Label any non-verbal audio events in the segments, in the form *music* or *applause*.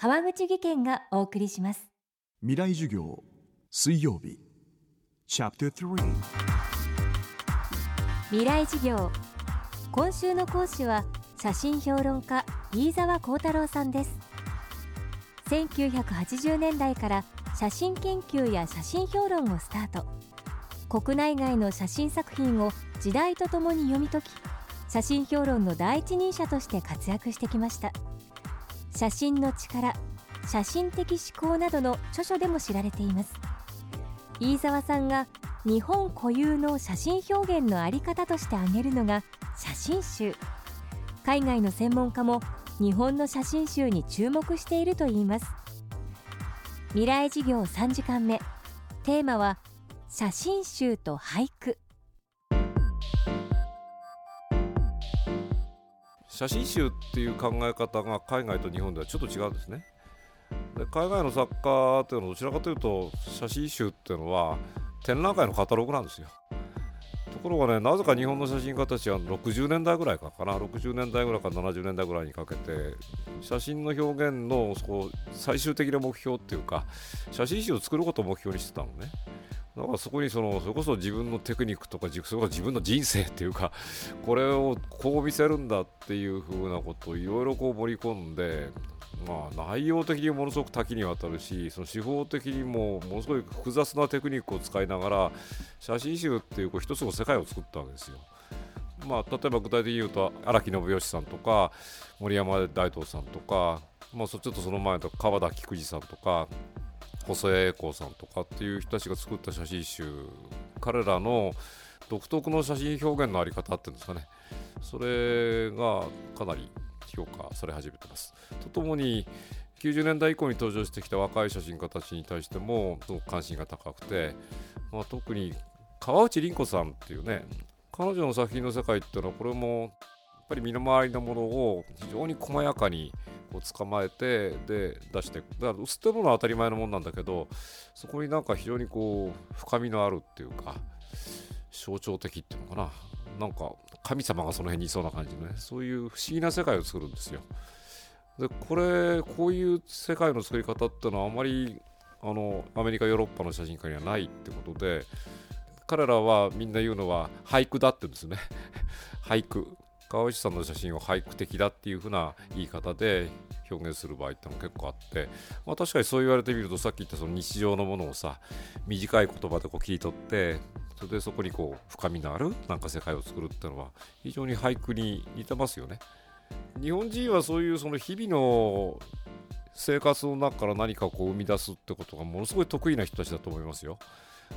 川口義賢がお送りします。未来授業水曜日。チャプター3未来授業。今週の講師は写真評論家飯沢幸太郎さんです。1980年代から写真研究や写真評論をスタート。国内外の写真作品を時代とともに読み解き写真評論の第一人者として活躍してきました写真の力写真的思考などの著書でも知られています。飯沢さんが日本固有の写真表現のあり方として挙げるのが写真集。海外の専門家も日本の写真集に注目しているといいます。未来事業3時間目。テーマは写真集と俳句。写真集っていう考え方が海外と日本ではちょっと違うんですね。で海外の作家っていうのはどちらかというと写真集っていうのは展覧会のカタログなんですよ。ところがねなぜか日本の写真家たちは60年代ぐらいかかな60年代ぐらいから70年代ぐらいにかけて写真の表現のそこ最終的な目標っていうか写真集を作ることを目標にしてたのね。だからそこにそのそれこそ自分のテクニックとかそれこそ自分の人生っていうか *laughs* これをこう見せるんだっていう風なことをいろいろこう盛り込んでまあ、内容的にものすごく多岐にわたるしその手法的にもものすごい複雑なテクニックを使いながら写真集っていうこう一つの世界を作ったわけですよ。まあ、例えば具体的に言うと荒木信義さんとか森山大東さんとか、まあ、ちょっとその前と川田菊池さんとか細江栄光さんとかっていう人たちが作った写真集彼らの独特の写真表現のあり方っていうんですかね。それがかなり評価され始めてます。とともに90年代以降に登場してきた若い写真家たちに対してもすごく関心が高くて、まあ、特に川内凛子さんっていうね彼女の作品の世界っていうのはこれもやっぱり身の回りのものを非常に細やかにこう捕まえてで出してだから捨てるのは当たり前のもんなんだけどそこになんか非常にこう深みのあるっていうか象徴的っていうのかな。なんか神様がその辺にいそうな感じのねそういう不思議な世界を作るんですよ。でこれこういう世界の作り方っていうのはあまりあのアメリカヨーロッパの写真家にはないってことで彼らはみんな言うのは俳句だって言うんですね。*laughs* 俳句。川内さんの写真を俳句的だっていう風な言い方で表現する場合ってのも結構あって、まあ、確かにそう言われてみるとさっき言ったその日常のものをさ短い言葉でこう切り取ってそれでそこにこう深みのあるなんか世界を作るっていうのは非常に俳句に似てますよね。日本人はそういうその日々の生活の中から何かこう生み出すってことがものすごい得意な人たちだと思いますよ。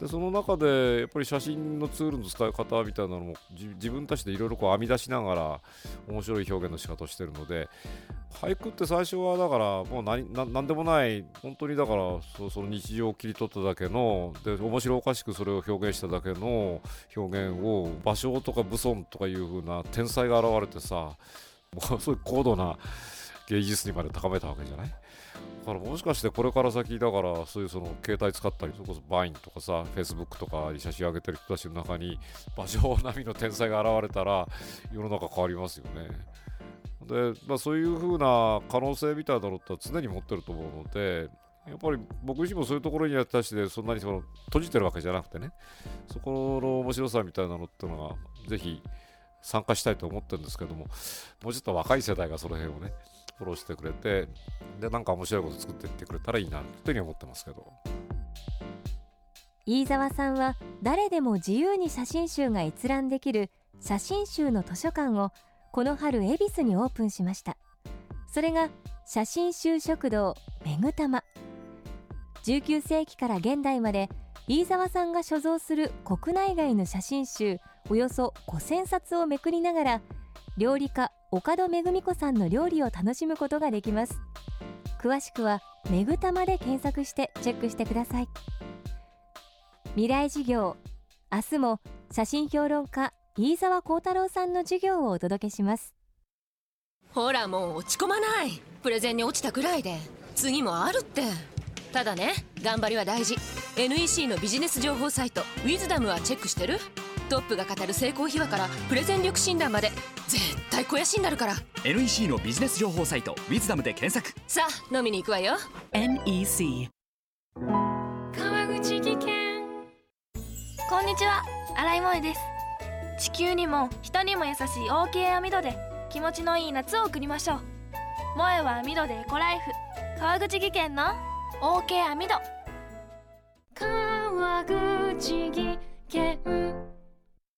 でその中でやっぱり写真のツールの使い方みたいなのも自分たちでいろいろ編み出しながら面白い表現の仕方をしてるので俳句って最初はだからもう何何でもない本当にだからそその日常を切り取っただけので面白おかしくそれを表現しただけの表現を芭蕉とか武尊とかいう風な天才が現れてさもうそうい高度な芸術にまで高めたわけじゃない？だからもしかしてこれから先だからそういうその携帯使ったりそれこそバインとかさフェイスブックとかに写真上げてる人たちの中に芭蕉並みの天才が現れたら世の中変わりますよね。で、まあ、そういう風な可能性みたいなのって常に持ってると思うのでやっぱり僕自身もそういうところに対してそんなにその閉じてるわけじゃなくてねそこの面白さみたいなのってのがぜひ参加したいと思ってるんですけどももうちょっと若い世代がその辺をねフォローしてくれてでなんか面白いこと作っていってくれたらいいなというふうに思ってますけど。飯沢さんは誰でも自由に写真集が閲覧できる写真集の図書館をこの春恵比寿にオープンしました。それが写真集食堂めぐたま。19世紀から現代まで飯沢さんが所蔵する国内外の写真集およそ5000冊をめくりながら料理家岡戸めぐみ子さんの料理を楽しむことができます。詳しくはめぐたまで検索してチェックしてください。未来授業明日も写真評論家飯沢幸太郎さんの授業をお届けします。ほらもう落ち込まない。プレゼンに落ちたくらいで。次もあるって。ただね頑張りは大事。NEC のビジネス情報サイト「ウィズダムはチェックしてる？トップが語る成功秘話からプレゼン力診断まで絶対肥やしになるから。NEC のビジネス情報サイト「ウィズダムで検索。さあ飲みに行くわよ。NEC 川口技研。こんにちは。新井萌です。地球にも人にも優しい OK 網戸で気持ちのいい夏を送りましょう。萌えは網戸でエコライフ。川口技研の OK 網戸川口技研